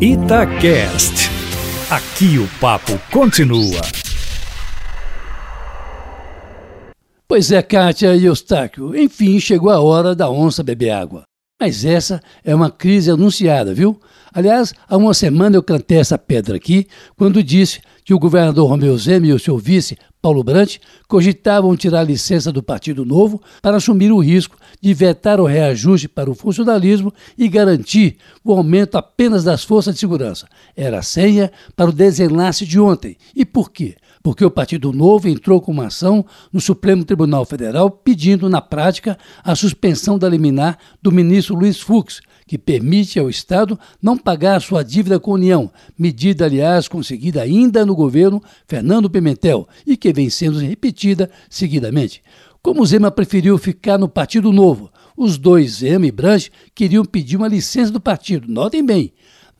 Itacast. Aqui o papo continua. Pois é, Kátia e Eustáquio, enfim chegou a hora da onça beber água. Mas essa é uma crise anunciada, viu? Aliás, há uma semana eu cantei essa pedra aqui, quando disse que o governador Romeu Zema e o seu vice, Paulo Brant, cogitavam tirar a licença do Partido Novo para assumir o risco de vetar o reajuste para o funcionalismo e garantir o aumento apenas das forças de segurança. Era a senha para o desenlace de ontem. E por quê? Porque o Partido Novo entrou com uma ação no Supremo Tribunal Federal pedindo, na prática, a suspensão da liminar do ministro Luiz Fux, que permite ao Estado não pagar sua dívida com a União, medida, aliás, conseguida ainda no governo Fernando Pimentel e que vem sendo repetida seguidamente. Como Zema preferiu ficar no Partido Novo, os dois, Zema e Brandt, queriam pedir uma licença do partido. Notem bem,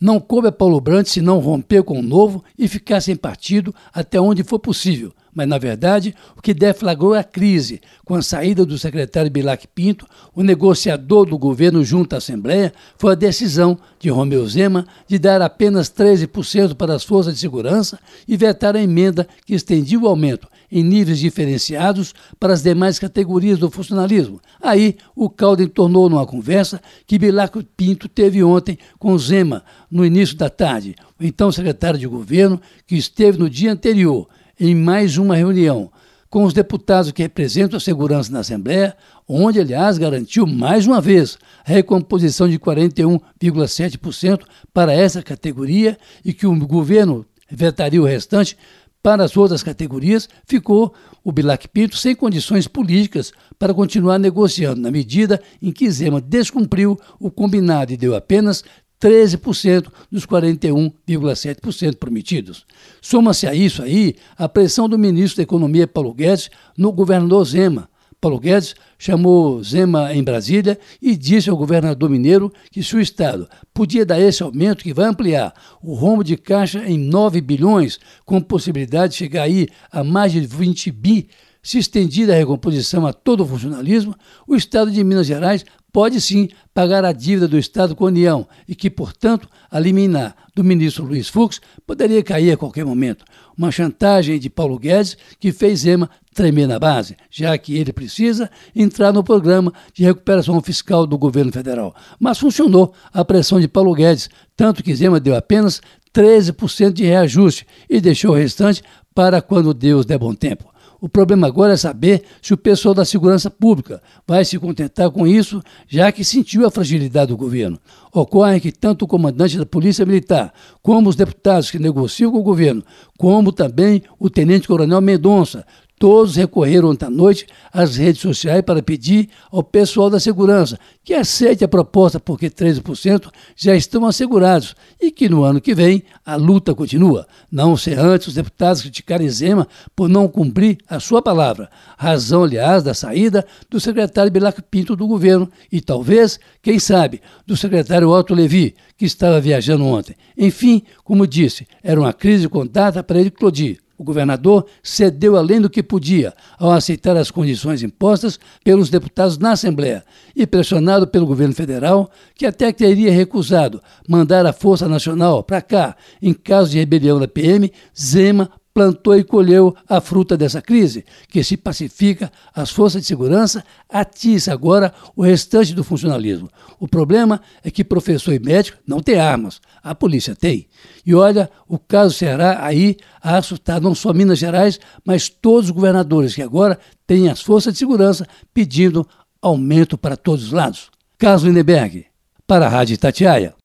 não coube a Paulo Brandt se não romper com o novo e ficar sem partido até onde for possível. Mas, na verdade, o que deflagrou a crise com a saída do secretário Bilac Pinto, o negociador do governo junto à Assembleia, foi a decisão de Romeu Zema de dar apenas 13% para as forças de segurança e vetar a emenda que estendia o aumento em níveis diferenciados para as demais categorias do funcionalismo. Aí, o caldo entornou numa conversa que Bilac Pinto teve ontem com Zema, no início da tarde, o então secretário de governo, que esteve no dia anterior em mais uma reunião com os deputados que representam a segurança na Assembleia, onde, aliás, garantiu mais uma vez a recomposição de 41,7% para essa categoria e que o governo vetaria o restante para as outras categorias, ficou o Bilac Pinto sem condições políticas para continuar negociando, na medida em que Zema descumpriu o combinado e deu apenas 13% dos 41,7% prometidos. Soma-se a isso aí a pressão do ministro da Economia Paulo Guedes no governador Zema. Paulo Guedes chamou Zema em Brasília e disse ao governador mineiro que se o Estado podia dar esse aumento que vai ampliar o rombo de caixa em 9 bilhões, com possibilidade de chegar aí a mais de 20 bi, se estendida a recomposição a todo o funcionalismo, o Estado de Minas Gerais pode sim pagar a dívida do Estado com a União e que, portanto, a liminar do ministro Luiz Fux poderia cair a qualquer momento. Uma chantagem de Paulo Guedes que fez Zema tremer na base, já que ele precisa entrar no programa de recuperação fiscal do governo federal. Mas funcionou a pressão de Paulo Guedes, tanto que Zema deu apenas 13% de reajuste e deixou o restante para quando Deus der bom tempo. O problema agora é saber se o pessoal da segurança pública vai se contentar com isso, já que sentiu a fragilidade do governo. Ocorre que tanto o comandante da Polícia Militar, como os deputados que negociam com o governo, como também o tenente-coronel Mendonça, Todos recorreram ontem à noite às redes sociais para pedir ao pessoal da segurança que aceite a proposta, porque 13% já estão assegurados e que no ano que vem a luta continua. Não ser antes os deputados criticarem Zema por não cumprir a sua palavra. Razão, aliás, da saída do secretário Bilac Pinto do governo e talvez, quem sabe, do secretário Otto Levi, que estava viajando ontem. Enfim, como disse, era uma crise com data para ele eclodir. O governador cedeu além do que podia ao aceitar as condições impostas pelos deputados na Assembleia e pressionado pelo governo federal, que até teria recusado mandar a Força Nacional para cá em caso de rebelião da PM, Zema plantou e colheu a fruta dessa crise, que se pacifica, as forças de segurança atiça agora o restante do funcionalismo. O problema é que professor e médico não têm armas, a polícia tem. E olha, o caso será aí a assustar não só Minas Gerais, mas todos os governadores que agora têm as forças de segurança pedindo aumento para todos os lados. Caso Lindeberg, para a Rádio Tatiaia.